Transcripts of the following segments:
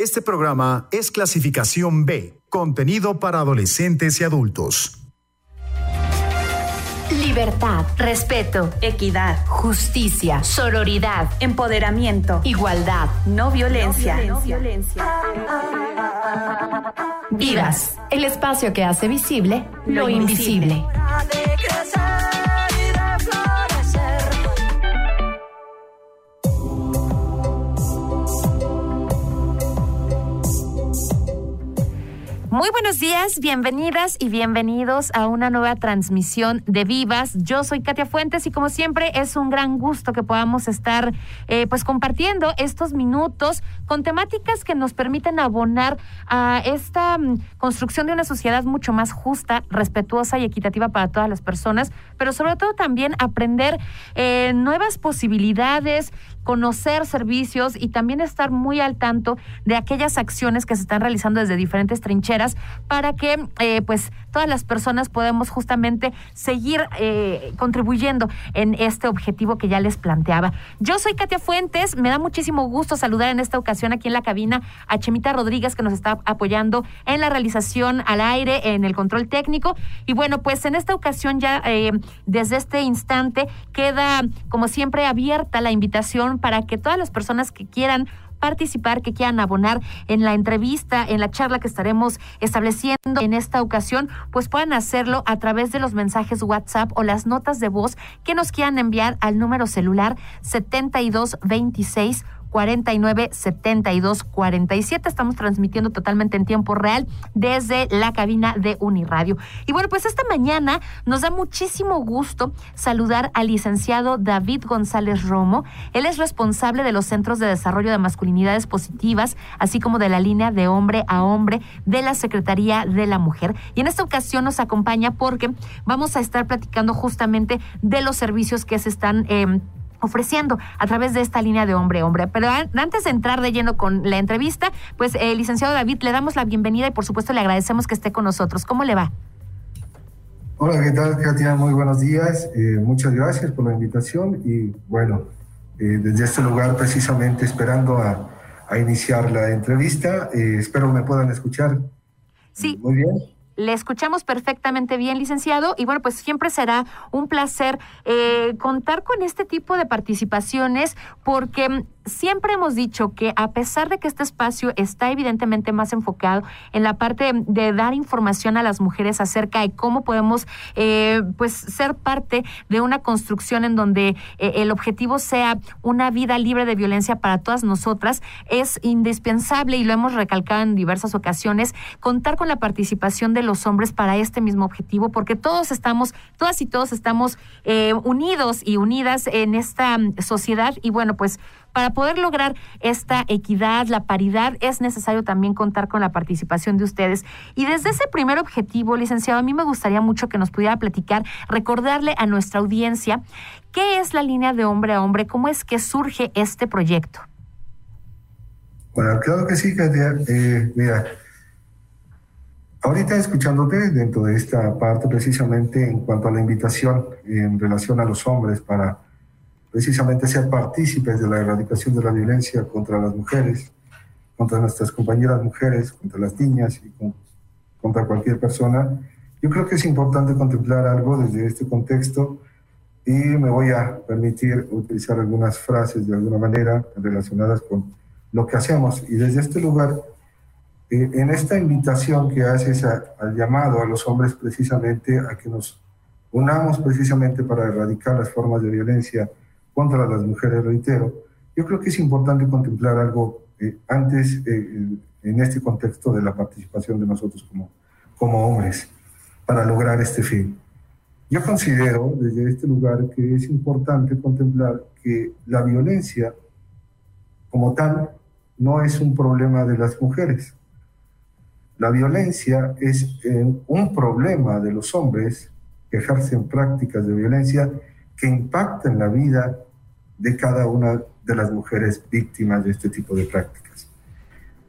Este programa es clasificación B, contenido para adolescentes y adultos. Libertad, respeto, equidad, justicia, sororidad, empoderamiento, igualdad, no violencia. No violencia. Vidas, el espacio que hace visible lo, invisible. Muy buenos días, bienvenidas y bienvenidos a una nueva transmisión de Vivas. Yo soy Katia Fuentes y como siempre es un gran gusto que podamos estar eh, pues compartiendo estos minutos con temáticas que nos permiten abonar a esta mm, construcción de una sociedad mucho más justa, respetuosa y equitativa para todas las personas, pero sobre todo también aprender eh, nuevas posibilidades, conocer servicios y también estar muy al tanto de aquellas acciones que se están realizando desde diferentes trincheras para que eh, pues todas las personas podamos justamente seguir eh, contribuyendo en este objetivo que ya les planteaba. Yo soy Katia Fuentes, me da muchísimo gusto saludar en esta ocasión aquí en la cabina a Chemita Rodríguez que nos está apoyando en la realización al aire, en el control técnico. Y bueno, pues en esta ocasión ya eh, desde este instante queda como siempre abierta la invitación para que todas las personas que quieran participar, que quieran abonar en la entrevista, en la charla que estaremos estableciendo en esta ocasión, pues puedan hacerlo a través de los mensajes WhatsApp o las notas de voz que nos quieran enviar al número celular 7226 49 72 47. Estamos transmitiendo totalmente en tiempo real desde la cabina de Uniradio. Y bueno, pues esta mañana nos da muchísimo gusto saludar al licenciado David González Romo. Él es responsable de los Centros de Desarrollo de Masculinidades Positivas, así como de la línea de hombre a hombre de la Secretaría de la Mujer. Y en esta ocasión nos acompaña porque vamos a estar platicando justamente de los servicios que se están eh, ofreciendo a través de esta línea de hombre-hombre. Pero antes de entrar de lleno con la entrevista, pues el licenciado David, le damos la bienvenida y por supuesto le agradecemos que esté con nosotros. ¿Cómo le va? Hola, ¿qué tal, Katia? Muy buenos días. Eh, muchas gracias por la invitación y bueno, eh, desde este lugar precisamente esperando a, a iniciar la entrevista, eh, espero me puedan escuchar. Sí. Muy bien. Le escuchamos perfectamente bien, licenciado, y bueno, pues siempre será un placer eh, contar con este tipo de participaciones porque siempre hemos dicho que a pesar de que este espacio está evidentemente más enfocado en la parte de dar información a las mujeres acerca de cómo podemos eh, pues ser parte de una construcción en donde eh, el objetivo sea una vida libre de violencia para todas nosotras, es indispensable y lo hemos recalcado en diversas ocasiones, contar con la participación de los hombres para este mismo objetivo, porque todos estamos, todas y todos estamos eh, unidos y unidas en esta sociedad. Y bueno, pues para poder lograr esta equidad, la paridad, es necesario también contar con la participación de ustedes. Y desde ese primer objetivo, licenciado, a mí me gustaría mucho que nos pudiera platicar, recordarle a nuestra audiencia qué es la línea de hombre a hombre, cómo es que surge este proyecto. Bueno, claro que sí, Katia. Eh, mira, ahorita escuchándote dentro de esta parte precisamente en cuanto a la invitación en relación a los hombres para precisamente ser partícipes de la erradicación de la violencia contra las mujeres, contra nuestras compañeras mujeres, contra las niñas y contra cualquier persona. Yo creo que es importante contemplar algo desde este contexto y me voy a permitir utilizar algunas frases de alguna manera relacionadas con lo que hacemos. Y desde este lugar, eh, en esta invitación que haces al llamado a los hombres precisamente a que nos unamos precisamente para erradicar las formas de violencia contra las mujeres, reitero, yo creo que es importante contemplar algo eh, antes eh, en este contexto de la participación de nosotros como, como hombres para lograr este fin. Yo considero desde este lugar que es importante contemplar que la violencia como tal no es un problema de las mujeres. La violencia es eh, un problema de los hombres que ejercen prácticas de violencia que impacten la vida de cada una de las mujeres víctimas de este tipo de prácticas.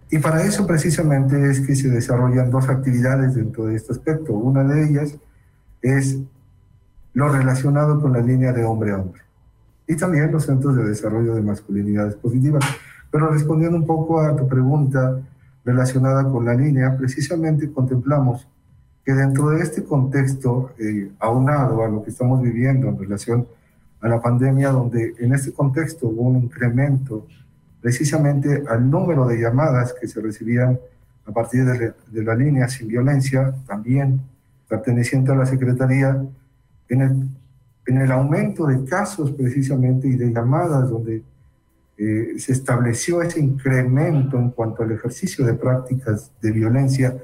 Y para eso precisamente es que se desarrollan dos actividades dentro de este aspecto. Una de ellas es lo relacionado con la línea de hombre a hombre y también los centros de desarrollo de masculinidades positivas. Pero respondiendo un poco a tu pregunta relacionada con la línea, precisamente contemplamos que dentro de este contexto, eh, aunado a lo que estamos viviendo en relación a la pandemia, donde en este contexto hubo un incremento precisamente al número de llamadas que se recibían a partir de, la línea sin violencia, también perteneciente a la Secretaría, en el, en el aumento de casos precisamente y de llamadas donde eh, se estableció ese incremento en cuanto al ejercicio de prácticas de violencia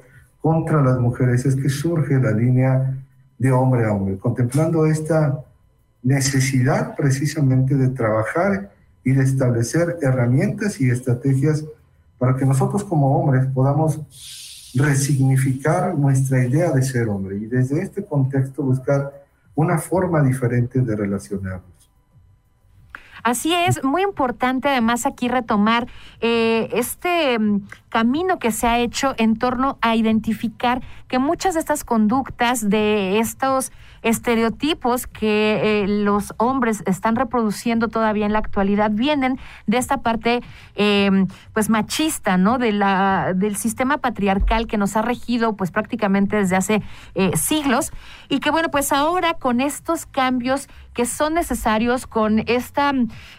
contra las mujeres, es que surge la línea de hombre a hombre, contemplando esta necesidad precisamente de trabajar y de establecer herramientas y estrategias para que nosotros como hombres podamos resignificar nuestra idea de ser hombre y desde este contexto buscar una forma diferente de relacionarnos. Así es, muy importante además aquí retomar eh, este mm, camino que se ha hecho en torno a identificar que muchas de estas conductas, de estos estereotipos que eh, los hombres están reproduciendo todavía en la actualidad vienen de esta parte em, pues machista, ¿no? De la, del sistema patriarcal que nos ha regido pues prácticamente desde hace eh, siglos y que bueno, pues ahora con estos cambios que son necesarios, con esta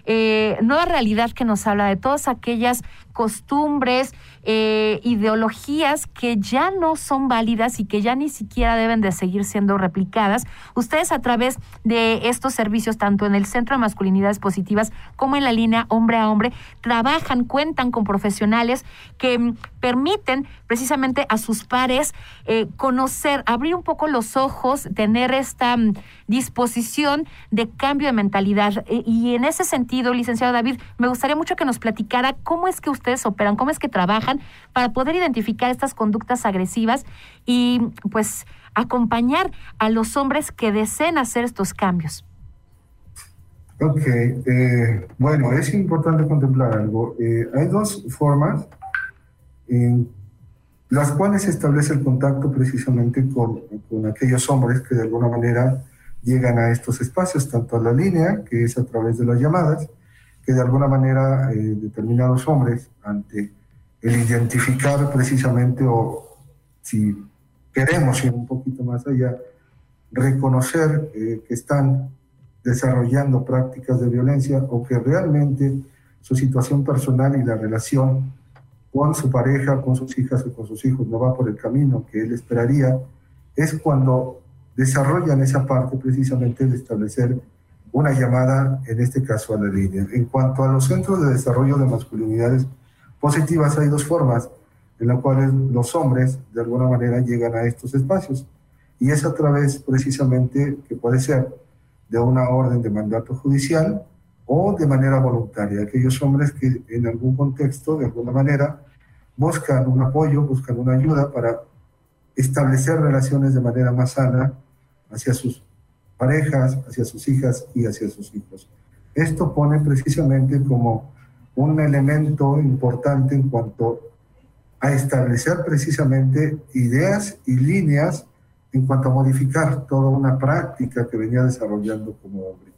eh, nueva realidad que nos habla de todas aquellas costumbres, eh, ideologías que ya no son válidas y que ya ni siquiera deben de seguir siendo replicadas. Ustedes a través de estos servicios, tanto en el Centro de Masculinidades Positivas como en la línea hombre a hombre, trabajan, cuentan con profesionales que mm, permiten precisamente a sus pares eh, conocer, abrir un poco los ojos, tener esta mm, disposición de cambio de mentalidad. E, y en ese sentido, licenciado David, me gustaría mucho que nos platicara cómo es que usted operan, cómo es que trabajan para poder identificar estas conductas agresivas y pues acompañar a los hombres que deseen hacer estos cambios. Ok, eh, bueno, es importante contemplar algo. Eh, hay dos formas en las cuales establece el contacto precisamente con, con, aquellos hombres que de alguna manera llegan a estos espacios, tanto a la línea, que es a través de las llamadas, que de alguna manera eh, determinados hombres, ante el identificar precisamente, o si queremos ir un poquito más allá, reconocer eh, que están desarrollando prácticas de violencia o que realmente su situación personal y la relación con su pareja, con sus hijas o con sus hijos no va por el camino que él esperaría, es cuando desarrollan esa parte precisamente de establecer una llamada, en este caso a la línea. En cuanto a los centros de desarrollo de masculinidades positivas, hay dos formas en las cuales los hombres de alguna manera llegan a estos espacios. Y es a través precisamente que puede ser de una orden de mandato judicial o de manera voluntaria. Aquellos hombres que en algún contexto, de alguna manera, buscan un apoyo, buscan una ayuda para establecer relaciones de manera más sana hacia sus parejas, hacia sus hijas y hacia sus hijos. Esto pone precisamente como un elemento importante en cuanto a establecer precisamente ideas y líneas en cuanto a modificar toda una práctica que venía desarrollando como hombre.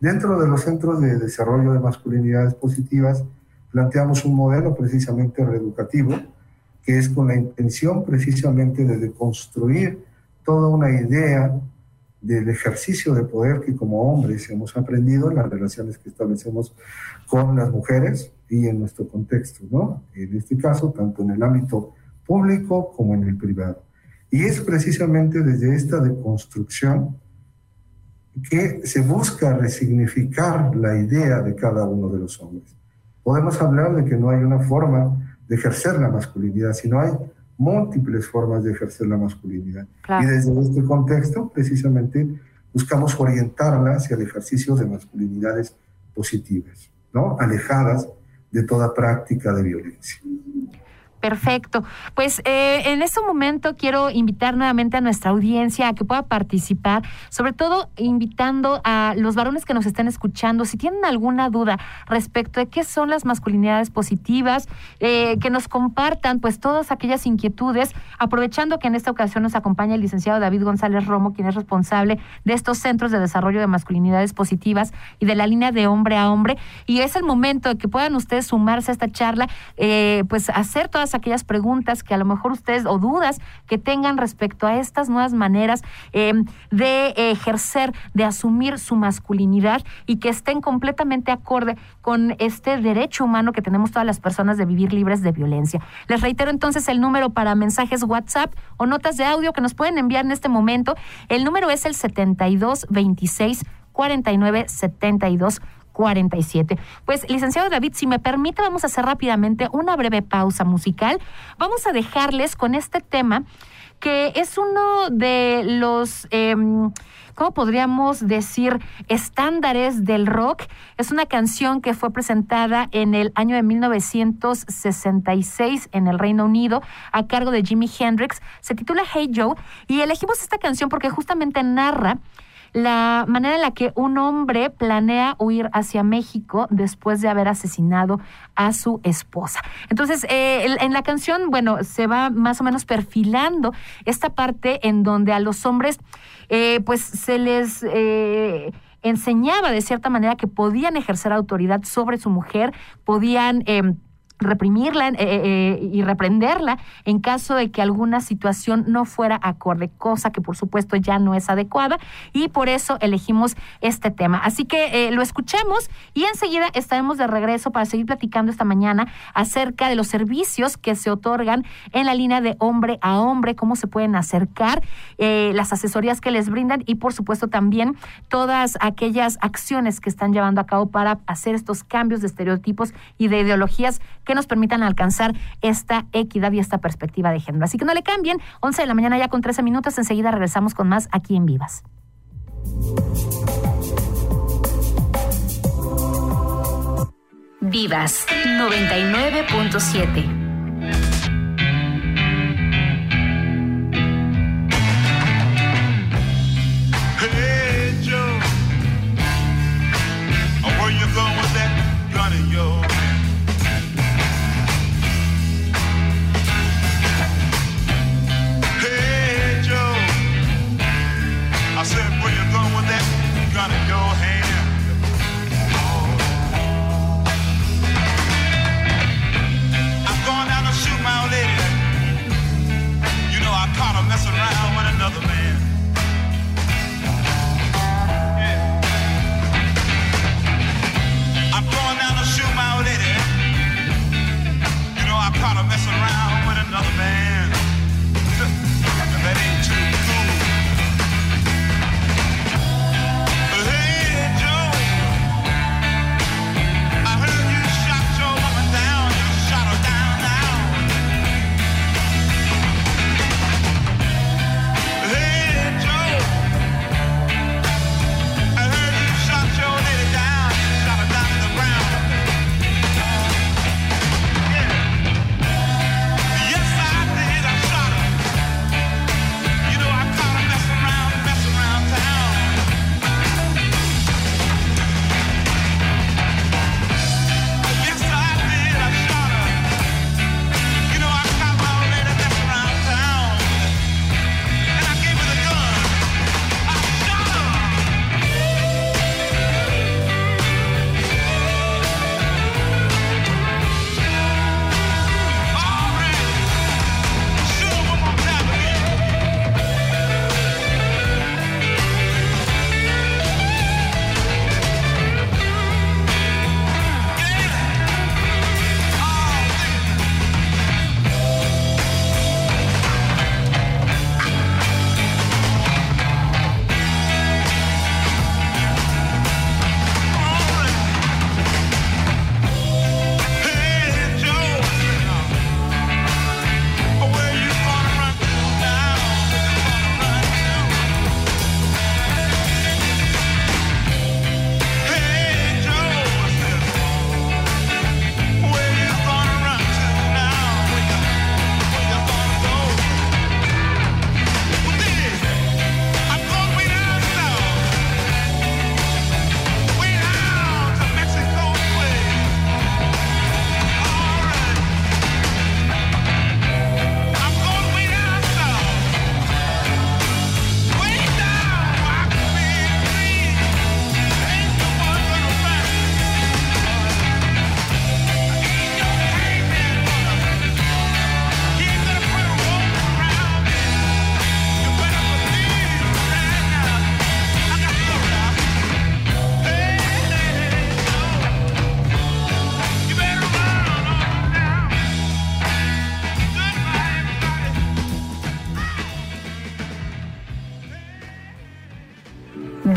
Dentro de los centros de desarrollo de masculinidades positivas, planteamos un modelo precisamente reeducativo, que es con la intención precisamente de deconstruir toda una idea del ejercicio de poder que como hombres hemos aprendido en las relaciones que establecemos con las mujeres y en nuestro contexto, ¿no? En este caso, tanto en el ámbito público como en el privado. Y es precisamente desde esta deconstrucción que se busca resignificar la idea de cada uno de los hombres. Podemos hablar de que no hay una forma de ejercer la masculinidad, sino hay múltiples formas de ejercer la masculinidad. Y desde este contexto, precisamente, buscamos orientarla hacia el ejercicio de masculinidades positivas, ¿no? alejadas de toda práctica de violencia. Perfecto. Pues eh, en este momento quiero invitar nuevamente a nuestra audiencia a que pueda participar, sobre todo invitando a los varones que nos estén escuchando, si tienen alguna duda respecto de qué son las masculinidades positivas, eh, que nos compartan pues todas aquellas inquietudes, aprovechando que en esta ocasión nos acompaña el licenciado David González Romo, quien es responsable de estos centros de desarrollo de masculinidades positivas y de la línea de hombre a hombre. Y es el momento de que puedan ustedes sumarse a esta charla, eh, pues hacer todas aquellas preguntas que a lo mejor ustedes o dudas que tengan respecto a estas nuevas maneras eh, de ejercer, de asumir su masculinidad y que estén completamente acorde con este derecho humano que tenemos todas las personas de vivir libres de violencia. Les reitero entonces el número para mensajes WhatsApp o notas de audio que nos pueden enviar en este momento. El número es el 72 26 49 72 47. Pues, licenciado David, si me permite, vamos a hacer rápidamente una breve pausa musical. Vamos a dejarles con este tema que es uno de los... Em, ¿cómo podríamos decir? Estándares del rock. Es una canción que fue presentada en el año de 1966 en el Reino Unido a cargo de Jimi Hendrix. Se titula Hey Joe y elegimos esta canción porque justamente narra la manera en la que un hombre planea huir hacia México después de haber asesinado a su esposa. Entonces, eh, en la canción, bueno, se va más o menos perfilando esta parte en donde a los hombres, eh, pues se les... Eh, enseñaba de cierta manera que podían ejercer autoridad sobre su mujer, podían em, reprimirla eh, eh, eh, y reprenderla en caso de que alguna situación no fuera acorde, cosa que por supuesto ya no es adecuada y por eso elegimos este tema. Así que lo escuchemos y enseguida estaremos de regreso para seguir platicando esta mañana acerca de los servicios que se otorgan en la línea de hombre a hombre, cómo se pueden acercar, las asesorías que les brindan y por supuesto también todas aquellas acciones que están llevando a cabo para hacer estos cambios de estereotipos y de ideologías que nos permitan alcanzar esta equidad y esta perspectiva de género. Así que no le cambien, 11 de la mañana ya con 13 minutos, enseguida regresamos con más aquí en Vivas. Vivas 99.7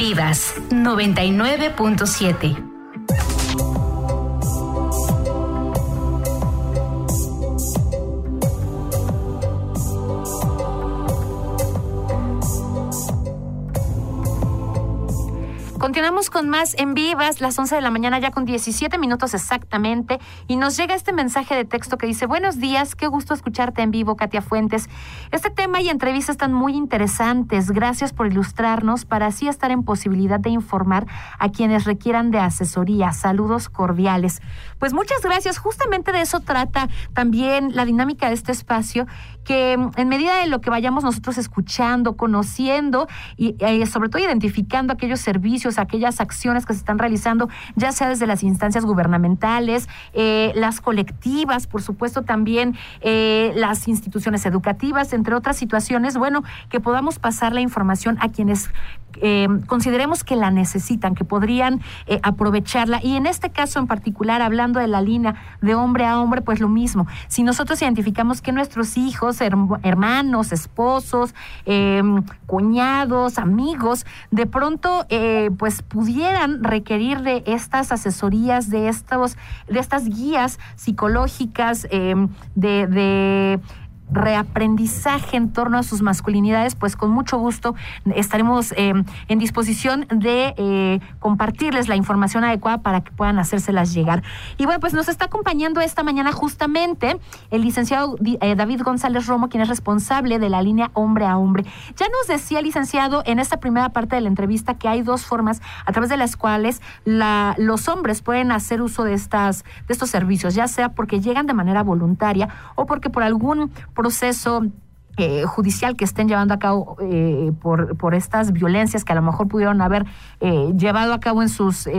Vivas 99.7 con más en vivas, las 11 de la mañana ya con 17 minutos exactamente, y nos llega este mensaje de texto que dice, buenos días, qué gusto escucharte en vivo, Katia Fuentes. Este tema y entrevista están muy interesantes, gracias por ilustrarnos para así estar en posibilidad de informar a quienes requieran de asesoría. Saludos cordiales. Pues muchas gracias, justamente de eso trata también la dinámica de este espacio, que en medida de lo que vayamos nosotros escuchando, conociendo y eh, sobre todo identificando aquellos servicios, aquellas acciones que se están realizando, ya sea desde las instancias gubernamentales, eh, las colectivas, por supuesto también eh, las instituciones educativas, entre otras situaciones, bueno, que podamos pasar la información a quienes eh, consideremos que la necesitan, que podrían eh, aprovecharla. Y en este caso en particular, hablando de la línea de hombre a hombre, pues lo mismo. Si nosotros identificamos que nuestros hijos, hermanos, esposos, em, cuñados, amigos, de pronto eh, pues pudieran requerir de estas asesorías, de estos, de estas guías psicológicas, em, de reaprendizaje en torno a sus masculinidades, pues con mucho gusto estaremos eh, en disposición de eh, compartirles la información adecuada para que puedan hacérselas llegar. Y bueno, pues nos está acompañando esta mañana justamente el licenciado eh, David González Romo, quien es responsable de la línea hombre a hombre. Ya nos decía, licenciado, en esta primera parte de la entrevista que hay dos formas a través de las cuales los hombres pueden hacer uso de, estas, de estos servicios, ya sea porque llegan de manera voluntaria o porque por algún proceso eh, judicial que estén llevando a cabo eh, por, por, estas violencias que a lo mejor pudieron haber eh, llevado a cabo en sus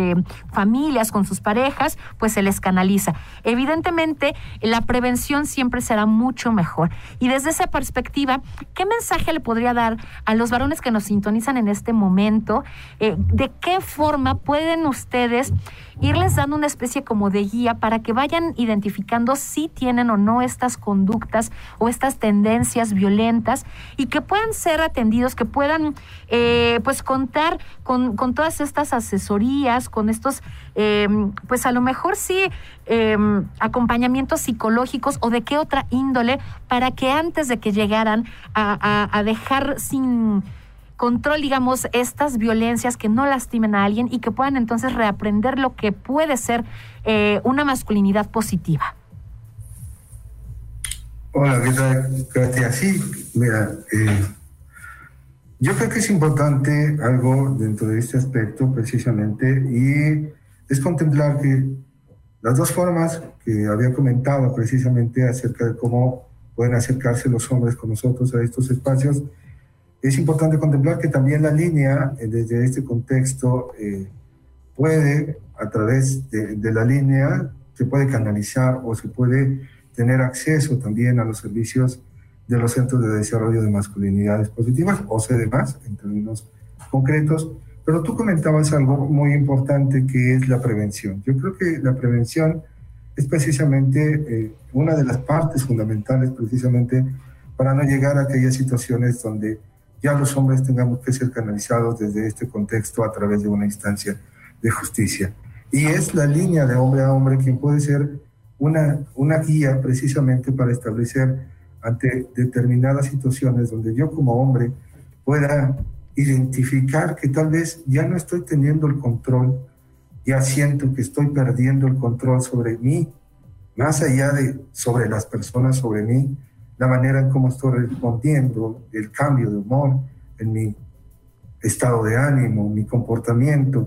familias, con sus parejas, pues se les canaliza. Evidentemente, la prevención siempre será mucho mejor. Y desde esa perspectiva, ¿qué mensaje le podría dar a los varones que nos sintonizan en este momento? ¿De qué forma pueden ustedes irles dando una especie como de guía para que vayan identificando si tienen o no estas conductas o estas tendencias violentas? Violentas y que puedan ser atendidos, que puedan eh, pues contar con, todas estas asesorías, con estos, em, pues a lo mejor sí, em, acompañamientos psicológicos o de qué otra índole para que antes de que llegaran a, dejar sin control, digamos, estas violencias que no lastimen a alguien y que puedan entonces reaprender lo que puede ser eh, una masculinidad positiva. Hola, ¿qué tal, Katia? Sí, mira, eh, yo creo que es importante algo dentro de este aspecto precisamente y es contemplar que las dos formas que había comentado precisamente acerca de cómo pueden acercarse los hombres con nosotros a estos espacios, es importante contemplar que también la línea eh, desde este contexto eh, puede, a través de, de la línea, se puede canalizar o se puede tener acceso también a los servicios de los centros de desarrollo de masculinidades positivas, o más en términos concretos. Pero tú comentabas algo muy importante que es la prevención. Yo creo que la prevención es precisamente eh, una de las partes fundamentales precisamente para no llegar a aquellas situaciones donde ya los hombres tengamos que ser canalizados desde este contexto a través de una instancia de justicia. Y es la línea de hombre a hombre quien puede ser una, una guía precisamente para establecer ante determinadas situaciones donde yo como hombre pueda identificar que tal vez ya no estoy teniendo el control, ya siento que estoy perdiendo el control sobre mí, más allá de sobre las personas, sobre mí, la manera en cómo estoy respondiendo, el cambio de humor en mi estado de ánimo, mi comportamiento.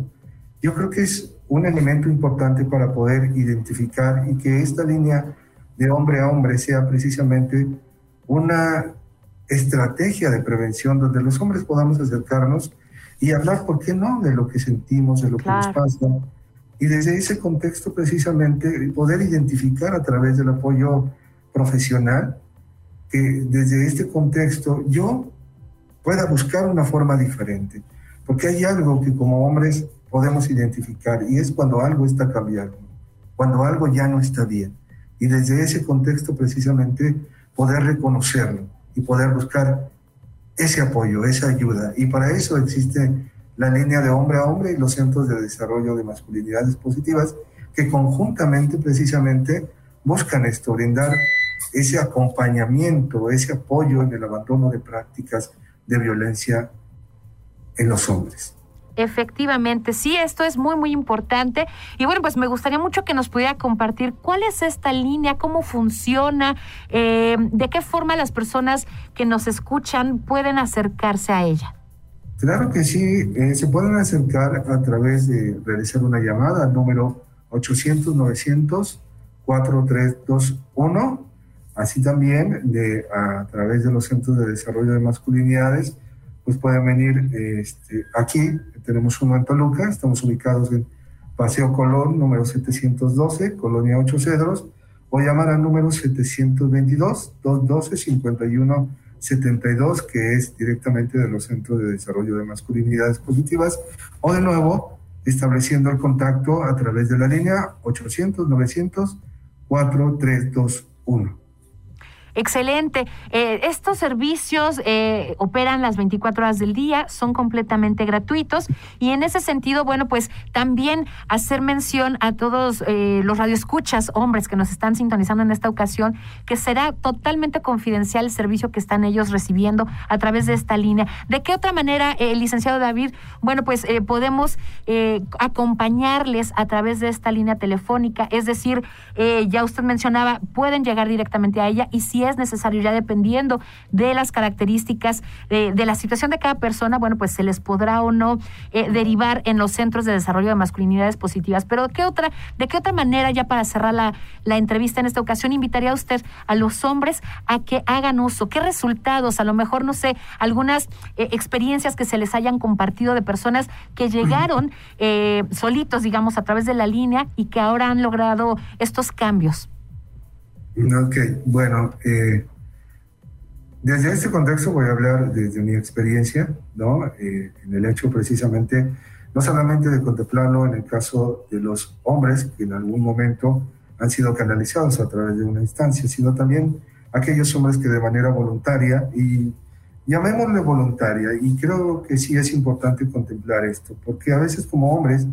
Yo creo que es un elemento importante para poder identificar y que esta línea de hombre a hombre sea precisamente una estrategia de prevención donde los hombres podamos acercarnos y hablar, ¿por qué no?, de lo que sentimos, de lo que nos pasa. Y desde ese contexto precisamente poder identificar a través del apoyo profesional que desde este contexto yo pueda buscar una forma diferente. Porque hay algo que como hombres podemos identificar y es cuando algo está cambiando, cuando algo ya no está bien. Y desde ese contexto precisamente poder reconocerlo y poder buscar ese apoyo, esa ayuda. Y para eso existe la línea de hombre a hombre y los centros de desarrollo de masculinidades positivas que conjuntamente precisamente buscan esto, brindar ese acompañamiento, ese apoyo en el abandono de prácticas de violencia en los hombres. Efectivamente, sí, esto es muy, muy importante. Y bueno, pues me gustaría mucho que nos pudiera compartir cuál es esta línea, cómo funciona, eh, de qué forma las personas que nos escuchan pueden acercarse a ella. Claro que sí, eh, se pueden acercar a través de realizar una llamada al número 800-900-4321, así también de, a través de los centros de desarrollo de masculinidades, pues pueden venir este, aquí, tenemos uno en Toluca, estamos ubicados en Paseo Colón, número 712, Colonia 8 Cedros, o llamar al número 722-212-51 72, que es directamente de los Centros de Desarrollo de Masculinidades Positivas, o de nuevo estableciendo el contacto a través de la línea 800-900-4321. Excelente. Eh, estos servicios eh, operan las 24 horas del día, son completamente gratuitos y en ese sentido, bueno, pues también hacer mención a todos eh, los radioescuchas, hombres que nos están sintonizando en esta ocasión, que será totalmente confidencial el servicio que están ellos recibiendo a través de esta línea. ¿De qué otra manera, el licenciado David, bueno, pues podemos acompañarles a través de esta línea telefónica? Es decir, ya usted mencionaba, pueden llegar directamente a ella y si es necesario, ya dependiendo de las características de, la situación de cada persona, bueno, pues se les podrá o no eh, derivar en los centros de desarrollo de masculinidades positivas. Pero ¿qué otra, ¿de qué otra manera, ya para cerrar la, la entrevista en esta ocasión, invitaría a usted a los hombres a que hagan uso? ¿Qué resultados? A lo mejor, no sé, algunas eh, experiencias que se les hayan compartido de personas que llegaron eh, solitos, digamos, a través de la línea y que ahora han logrado estos cambios. Ok, bueno, eh, desde este contexto voy a hablar desde mi experiencia, ¿no? Eh, en el hecho precisamente, no solamente de contemplarlo en el caso de los hombres que en algún momento han sido canalizados a través de una instancia, sino también aquellos hombres que de manera voluntaria, y llamémosle voluntaria, y creo que sí es importante contemplar esto, porque a veces como hombres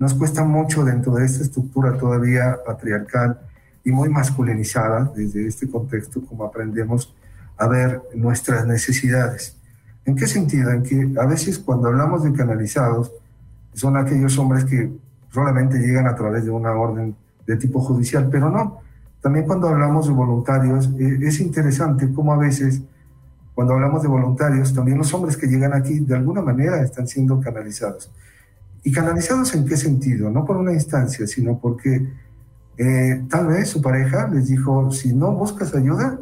nos cuesta mucho dentro de esta estructura todavía patriarcal, y muy masculinizada desde este contexto, como aprendemos a ver nuestras necesidades. ¿En qué sentido? En que a veces cuando hablamos de canalizados, son aquellos hombres que solamente llegan a través de una orden de tipo judicial, pero no. También cuando hablamos de voluntarios, eh, es interesante cómo a veces, cuando hablamos de voluntarios, también los hombres que llegan aquí de alguna manera están siendo canalizados. ¿Y canalizados en qué sentido? No por una instancia, sino porque eh, tal vez su pareja les dijo, si no buscas ayuda,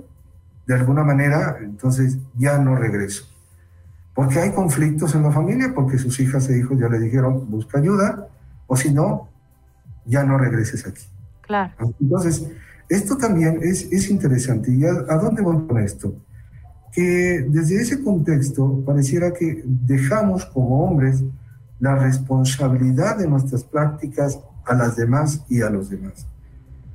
de alguna manera, entonces ya no regreso. Porque hay conflictos en la familia, porque sus hijas e hijos ya le dijeron, busca ayuda, o si no, ya no regreses aquí. Claro. Entonces, esto también es, es interesante. ¿Y a, a dónde voy con esto? Que desde ese contexto pareciera que dejamos como hombres la responsabilidad de nuestras prácticas a las demás y a los demás.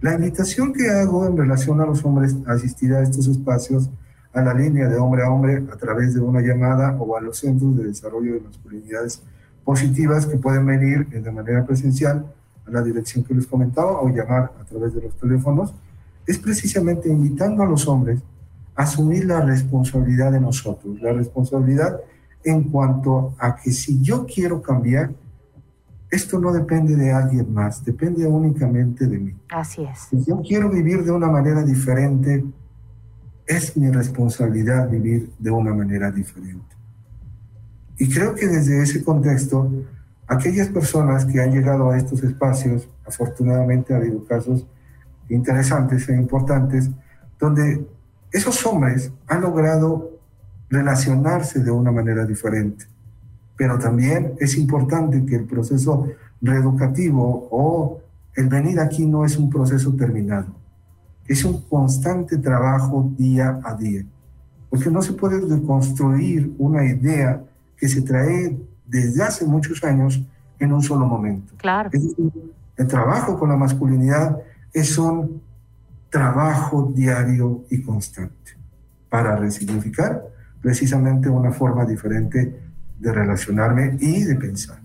La invitación que hago en relación a los hombres a asistir a estos espacios, a la línea de hombre a hombre a través de una llamada o a los centros de desarrollo de masculinidades positivas que pueden venir de manera presencial a la dirección que les comentaba o llamar a través de los teléfonos, es precisamente invitando a los hombres a asumir la responsabilidad de nosotros, la responsabilidad en cuanto a que si yo quiero cambiar, esto no depende de alguien más, depende únicamente de mí. Así es. Si yo quiero vivir de una manera diferente, es mi responsabilidad vivir de una manera diferente. Y creo que desde ese contexto, aquellas personas que han llegado a estos espacios, afortunadamente ha habido casos interesantes e importantes, donde esos hombres han logrado relacionarse de una manera diferente pero también es importante que el proceso reeducativo o el venir aquí no es un proceso terminado, es un constante trabajo día a día, porque no se puede reconstruir una idea que se trae desde hace muchos años en un solo momento. Claro. el trabajo con la masculinidad es un trabajo diario y constante para resignificar precisamente una forma diferente de relacionarme y de pensar.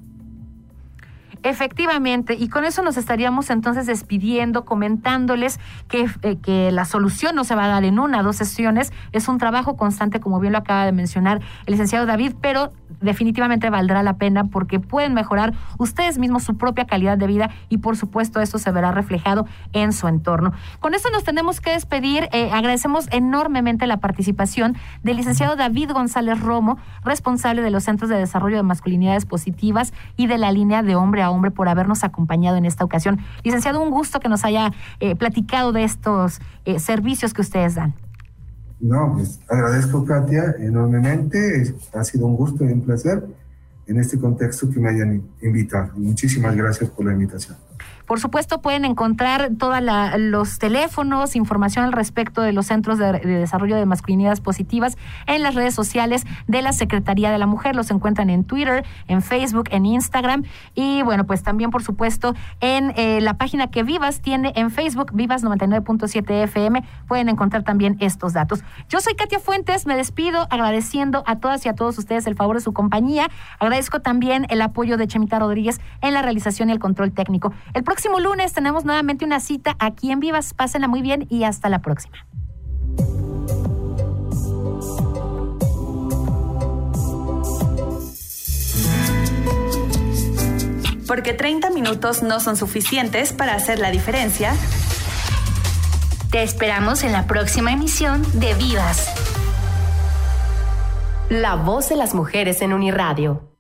Efectivamente, y con eso nos estaríamos entonces despidiendo, comentándoles que, eh, que, la solución no se va a dar en una, dos sesiones, es un trabajo constante, como bien lo acaba de mencionar el licenciado David, pero definitivamente valdrá la pena porque pueden mejorar ustedes mismos su propia calidad de vida y por supuesto eso se verá reflejado en su entorno. Con eso nos tenemos que despedir, eh, agradecemos enormemente la participación del licenciado David González Romo, responsable de los Centros de Desarrollo de Masculinidades Positivas y de la línea de hombre a hombre, por habernos acompañado en esta ocasión. Licenciado, un gusto que nos haya eh, platicado de estos eh, servicios que ustedes dan. No, pues agradezco, Katia, enormemente. Ha sido un gusto y un placer en este contexto que me hayan invitado. Muchísimas gracias por la invitación. Por supuesto, pueden encontrar todos los teléfonos, información al respecto de los centros de, desarrollo de masculinidades positivas en las redes sociales de la Secretaría de la Mujer. Los encuentran en Twitter, en Facebook, en Instagram y bueno, pues también por supuesto en eh, la página que Vivas tiene en Facebook, Vivas 99.7 FM, pueden encontrar también estos datos. Yo soy Katia Fuentes, me despido agradeciendo a todas y a todos ustedes el favor de su compañía. Agradezco también el apoyo de Chemita Rodríguez en la realización y el control técnico. El próximo lunes tenemos nuevamente una cita aquí en Vivas. Pásenla muy bien y hasta la próxima. Porque 30 minutos no son suficientes para hacer la diferencia. Te esperamos en la próxima emisión de Vivas. La voz de las mujeres en Uniradio.